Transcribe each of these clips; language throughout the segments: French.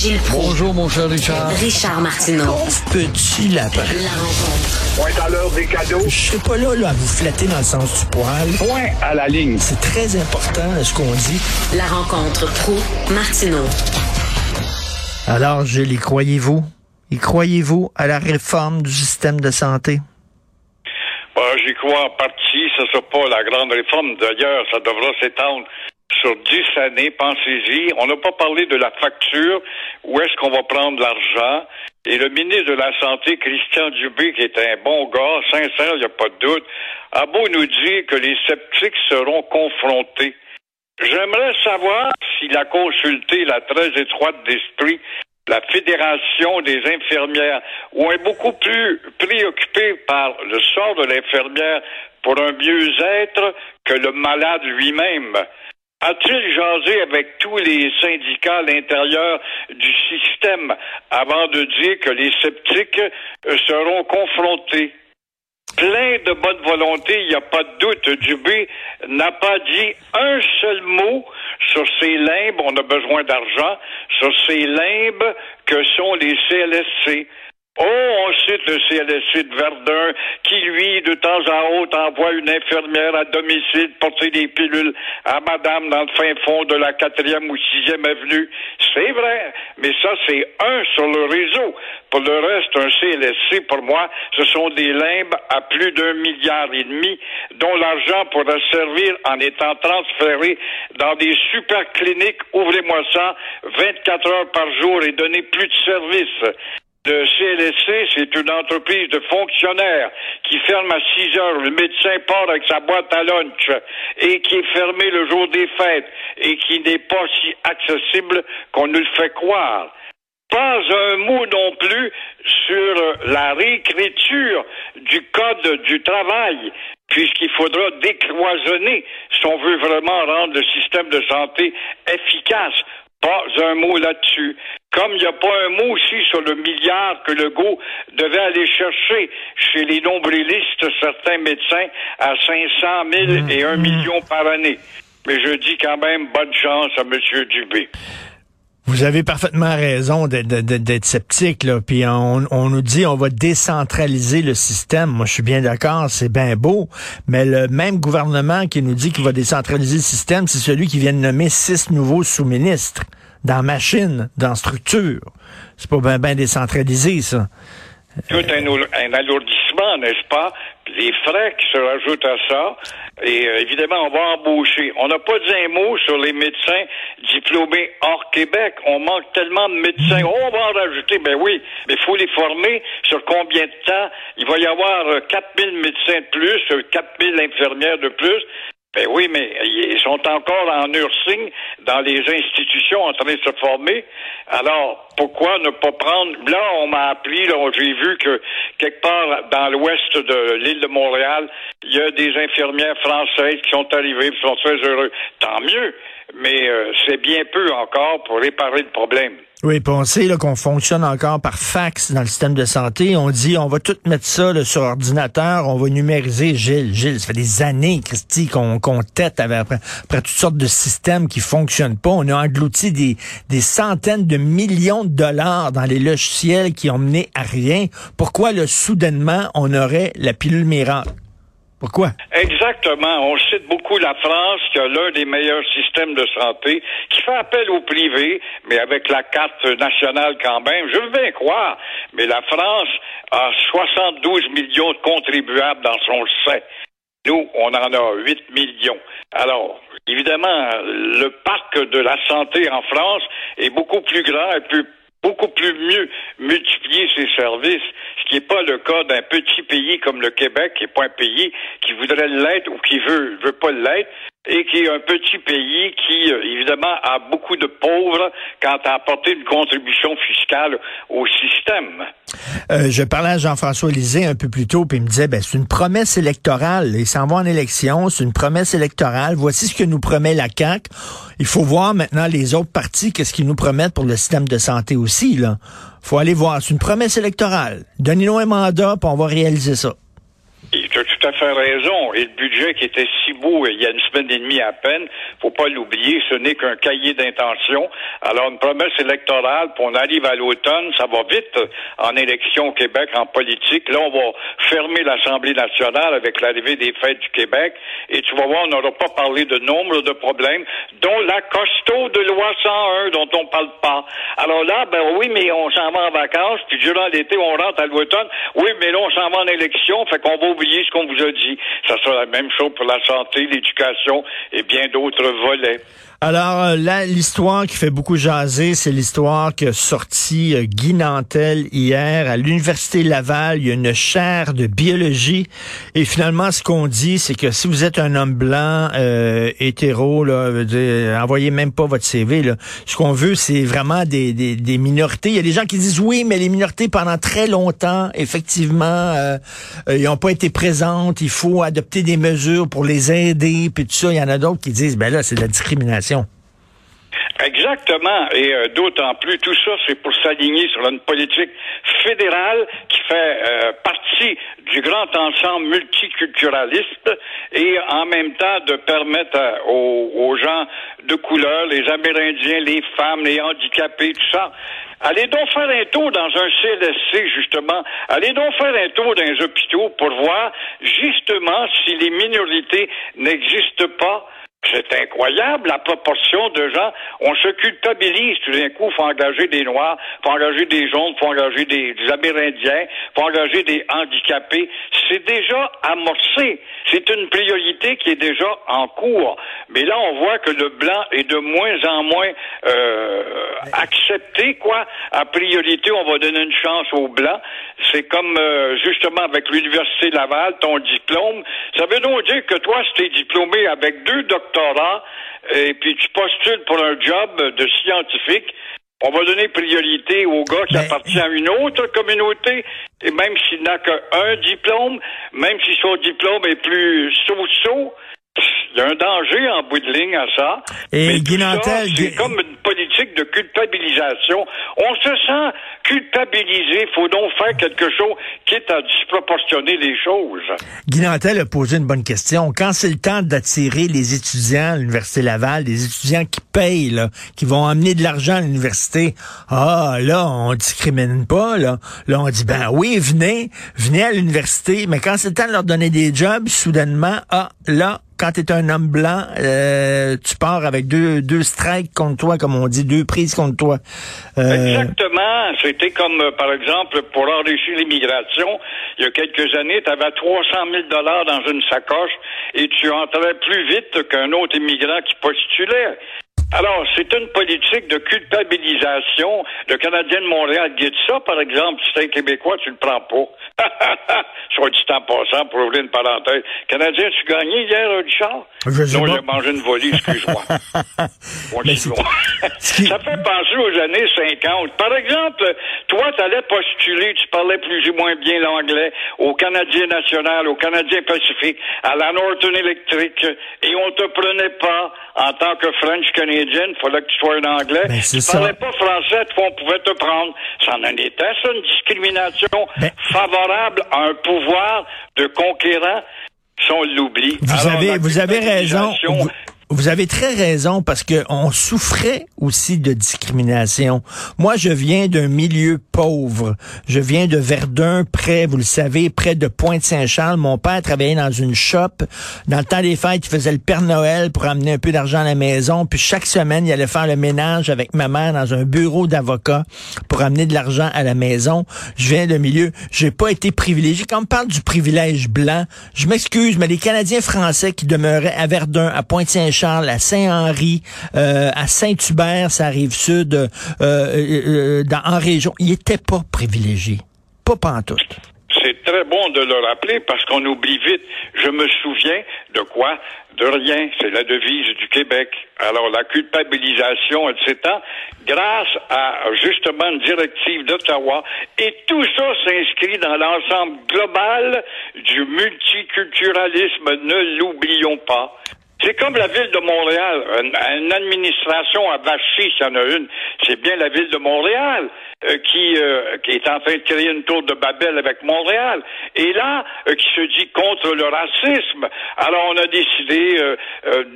Gilles Proulx. Bonjour, mon cher Richard. Richard Martineau. Petit lapin. La rencontre. Point à l'heure des cadeaux. Je suis pas là, là à vous flatter dans le sens du poil. Point à la ligne. C'est très important ce qu'on dit. La rencontre pro martineau Alors, je y croyez-vous? Y croyez-vous à la réforme du système de santé? Ben, J'y crois en partie. Ce ne sera pas la grande réforme. D'ailleurs, ça devra s'étendre sur dix années. Pensez-y. On n'a pas parlé de la facture. Où est-ce qu'on va prendre l'argent? Et le ministre de la Santé, Christian Dubé, qui est un bon gars, sincère, il n'y a pas de doute, a beau nous dire que les sceptiques seront confrontés. J'aimerais savoir s'il a consulté la très étroite d'esprit la Fédération des infirmières, où est beaucoup plus préoccupé par le sort de l'infirmière pour un mieux-être que le malade lui-même. A-t-il jasé avec tous les syndicats à l'intérieur du système avant de dire que les sceptiques euh, seront confrontés? Plein de bonne volonté, il n'y a pas de doute. Dubé n'a pas dit un seul mot sur ces limbes, on a besoin d'argent, sur ces limbes que sont les CLSC. Oh, on cite le CLSC de Verdun qui, lui, de temps en autre, envoie une infirmière à domicile porter des pilules à madame dans le fin fond de la quatrième ou sixième avenue. C'est vrai, mais ça, c'est un sur le réseau. Pour le reste, un CLSC, pour moi, ce sont des limbes à plus d'un milliard et demi, dont l'argent pourra servir en étant transféré dans des super cliniques, ouvrez-moi ça, 24 heures par jour et donner plus de services. Le CLSC, c'est une entreprise de fonctionnaires qui ferme à 6 heures. Le médecin part avec sa boîte à lunch et qui est fermé le jour des fêtes et qui n'est pas si accessible qu'on nous le fait croire. Pas un mot non plus sur la réécriture du code du travail, puisqu'il faudra décloisonner si on veut vraiment rendre le système de santé efficace. Pas un mot là-dessus. Comme il n'y a pas un mot aussi sur le milliard que Legault devait aller chercher chez les nombrilistes, certains médecins, à 500 000 et 1 million par année. Mais je dis quand même bonne chance à M. Dubé. Vous avez parfaitement raison d'être sceptique, là. Puis on, on, nous dit on va décentraliser le système. Moi, je suis bien d'accord, c'est bien beau. Mais le même gouvernement qui nous dit qu'il va décentraliser le système, c'est celui qui vient de nommer six nouveaux sous-ministres dans machine, dans structure. C'est pas bien ben décentralisé, ça. Tout un, un alourdissement, n'est-ce pas? Les frais qui se rajoutent à ça, et euh, évidemment, on va embaucher. On n'a pas dit un mot sur les médecins diplômés hors Québec. On manque tellement de médecins. Oh, on va en rajouter. Ben oui, mais il faut les former. Sur combien de temps? Il va y avoir euh, 4000 médecins de plus, euh, 4000 infirmières de plus. Ben oui, mais ils sont encore en nursing dans les institutions en train de se former. Alors, pourquoi ne pas prendre... Là, on m'a appris, là, j'ai vu que quelque part dans l'ouest de l'île de Montréal, il y a des infirmières françaises qui sont arrivées, qui sont très heureux. Tant mieux, mais euh, c'est bien peu encore pour réparer le problème. Oui, puis on sait qu'on fonctionne encore par fax dans le système de santé. On dit on va tout mettre ça là, sur ordinateur, on va numériser. Gilles, Gilles, ça fait des années, Christy, qu'on tête avec, après, après, toutes sortes de systèmes qui fonctionnent pas. On a englouti des, des centaines de millions de dollars dans les logiciels qui ont mené à rien. Pourquoi, là, soudainement, on aurait la pilule miracle? Pourquoi? Exactement. On cite beaucoup la France, qui a l'un des meilleurs systèmes de santé, qui fait appel au privé, mais avec la carte nationale quand même. Je veux bien croire, mais la France a 72 millions de contribuables dans son sein. Nous, on en a 8 millions. Alors, évidemment, le parc de la santé en France est beaucoup plus grand et plus beaucoup plus mieux multiplier ses services, ce qui n'est pas le cas d'un petit pays comme le Québec, qui n'est pas un pays qui voudrait l'être ou qui veut, veut pas l'être, et qui est un petit pays qui, euh, évidemment, a beaucoup de pauvres quant à apporter une contribution fiscale au système. Euh, je parlais à Jean-François Lisée un peu plus tôt, puis il me disait, ben, c'est une promesse électorale. Il s'en va en élection, c'est une promesse électorale. Voici ce que nous promet la CAQ. Il faut voir maintenant les autres partis, qu'est-ce qu'ils nous promettent pour le système de santé aussi, là. faut aller voir. C'est une promesse électorale. Donnez-nous un mandat, puis on va réaliser ça. Et tout tout à fait raison. Et le budget qui était si beau il y a une semaine et demie à peine, faut pas l'oublier, ce n'est qu'un cahier d'intention. Alors, une promesse électorale, puis on arrive à l'automne, ça va vite en élection au Québec, en politique. Là, on va fermer l'Assemblée nationale avec l'arrivée des fêtes du Québec. Et tu vas voir, on n'aura pas parlé de nombre de problèmes, dont la costaud de loi 101 dont on parle pas. Alors là, ben oui, mais on s'en va en vacances, puis durant l'été, on rentre à l'automne. Oui, mais là, on s'en va en élection, fait qu'on va oublier ce qu'on vous a dit. Ça sera la même chose pour la santé, l'éducation et bien d'autres volets. Alors euh, là, l'histoire qui fait beaucoup jaser, c'est l'histoire que sorti euh, Guy Nantel hier à l'Université Laval. Il y a une chaire de biologie. Et finalement, ce qu'on dit, c'est que si vous êtes un homme blanc, euh, hétéro, là, envoyez même pas votre CV. Là. Ce qu'on veut, c'est vraiment des, des, minorités. Il y a des gens qui disent oui, mais les minorités, pendant très longtemps, effectivement, euh, ils n'ont pas été présentes. Il faut adopter des mesures pour les aider. Puis tout ça, il y en a d'autres qui disent, ben là, c'est de la discrimination. Exactement. Et euh, d'autant plus, tout ça, c'est pour s'aligner sur une politique fédérale qui fait euh, partie du grand ensemble multiculturaliste et en même temps de permettre euh, aux, aux, gens de couleur, les Amérindiens, les femmes, les handicapés, tout ça, Allez donc faire un tour dans un CLSC, justement. Allez donc faire un tour dans les hôpitaux pour voir, justement, si les minorités n'existent pas c'est incroyable la proportion de gens. On se culpabilise tout d'un coup. Faut engager des Noirs, faut engager des jaunes, faut engager des, Amérindiens, faut engager des handicapés. C'est déjà amorcé. C'est une priorité qui est déjà en cours. Mais là, on voit que le blanc est de moins en moins euh, accepté. Quoi À priorité, on va donner une chance aux blancs. C'est comme euh, justement avec l'université Laval, ton diplôme. Ça veut donc dire que toi, si t'es diplômé avec deux et puis tu postules pour un job de scientifique, on va donner priorité au gars qui appartient à une autre communauté, et même s'il n'a qu'un diplôme, même si son diplôme est plus so-so, il y a un danger en bout de ligne à ça. Et c'est comme une politique de culpabilisation. On se sent culpabilisé. Il faut donc faire quelque chose qui est à disproportionner les choses. Guy a posé une bonne question. Quand c'est le temps d'attirer les étudiants à l'Université Laval, des étudiants qui payent, là, qui vont amener de l'argent à l'université, ah, là, on discrimine pas, là. Là, on dit, ben oui, venez, venez à l'université, mais quand c'est le temps de leur donner des jobs, soudainement, ah, là, quand tu es un homme blanc, euh, tu pars avec deux, deux strikes contre toi, comme on dit, deux prises contre toi. Euh... Exactement. C'était comme, euh, par exemple, pour enrichir l'immigration, il y a quelques années, tu avais 300 000 dollars dans une sacoche et tu entrais plus vite qu'un autre immigrant qui postulait. Alors, c'est une politique de culpabilisation. Le Canadien de Montréal dit ça, par exemple, si un Québécois, tu le prends pas. Soit dit en passant, pour ouvrir une parenthèse. Canadien, tu gagné hier, Richard? Je non, j'ai mangé une volée, excuse-moi. ça fait penser aux années 50. Par exemple, toi, tu allais postuler, tu parlais plus ou moins bien l'anglais au Canadien national, au Canadien Pacifique, à la Northern Electric, et on te prenait pas en tant que French Il fallait que tu sois un anglais. Ben, tu parlais pas français, on pouvait te prendre. Ça en était, ça, une discrimination ben favorable à un pouvoir de conquérant. Si on l'oublie. Vous avez, vous avez raison. Vous avez très raison parce que on souffrait aussi de discrimination. Moi, je viens d'un milieu pauvre. Je viens de Verdun, près, vous le savez, près de Pointe-Saint-Charles. Mon père travaillait dans une shop. Dans le temps des fêtes, il faisait le Père Noël pour amener un peu d'argent à la maison. Puis chaque semaine, il allait faire le ménage avec ma mère dans un bureau d'avocat pour amener de l'argent à la maison. Je viens d'un milieu, j'ai pas été privilégié. Quand on parle du privilège blanc, je m'excuse, mais les Canadiens français qui demeuraient à Verdun, à Pointe-Saint-Charles, Charles, à Saint-Henri, euh, à Saint-Hubert, ça arrive sud, euh, euh, dans, en région. Il n'était pas privilégié. Pas pantoute. C'est très bon de le rappeler parce qu'on oublie vite. Je me souviens de quoi? De rien. C'est la devise du Québec. Alors, la culpabilisation, etc., grâce à justement une directive d'Ottawa, et tout ça s'inscrit dans l'ensemble global du multiculturalisme. Ne l'oublions pas. C'est comme la ville de Montréal. Une, administration à Vachy, s'il y en a une, c'est bien la ville de Montréal. euh, qui, euh, qui est en train de créer une tour de Babel avec Montréal, et là, euh, qui se dit contre le racisme. Alors, on a décidé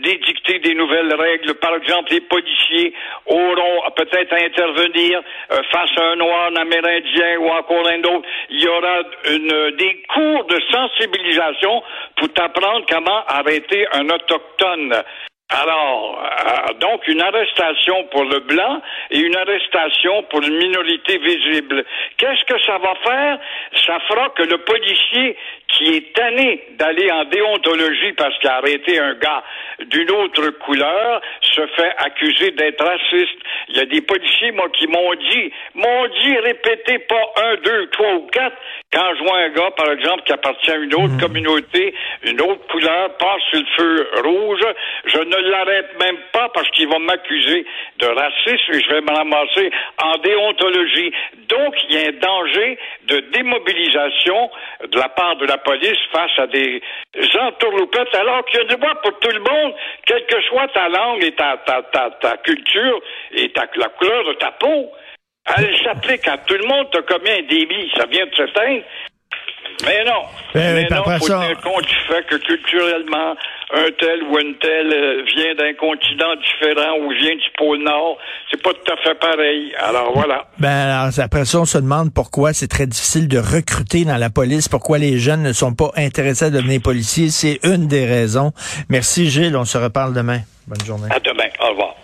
d'édicter des nouvelles règles. Par exemple, les policiers auront peut-être à intervenir face à un noir, un amérindien ou encore un autre. Il y aura une, des cours de sensibilisation pour apprendre comment arrêter un autochtone. Alors, euh, donc une arrestation pour le blanc et une arrestation pour une minorité visible. Qu'est-ce que ça va faire? Ça fera que le policier qui est tanné d'aller en déontologie parce qu'il a arrêté un gars d'une autre couleur se fait accuser d'être raciste. Il y a des policiers, moi, qui m'ont dit, m'ont dit, répétez pas un, deux, trois ou quatre, quand je vois un gars, par exemple, qui appartient à une autre mhm. communauté, une autre couleur, passe sur le feu rouge, je ne l'arrête même pas parce qu'il va m'accuser de racisme et je vais me ramasser en déontologie. Donc, il y a un danger de démobilisation de la part de la police face à des entourloupettes, alors qu'il y a des voix pour tout le monde, quelle que soit ta langue et ta, ta, ta, ta culture et ta, la couleur de ta peau. Elle s'applique à tout le monde, t'as combien un débit, ça vient de s'éteindre. Mais non. Ben mais, non, faut tenir compte du fait que culturellement, un tel ou une telle euh, vient d'un continent différent ou vient du pôle Nord. C'est pas tout à fait pareil. Alors voilà. Ben alors, après ça, on se demande pourquoi c'est très difficile de recruter dans la police, pourquoi les jeunes ne sont pas intéressés à devenir policiers. C'est une des raisons. Merci Gilles, on se reparle demain. Bonne journée. À demain. Au revoir.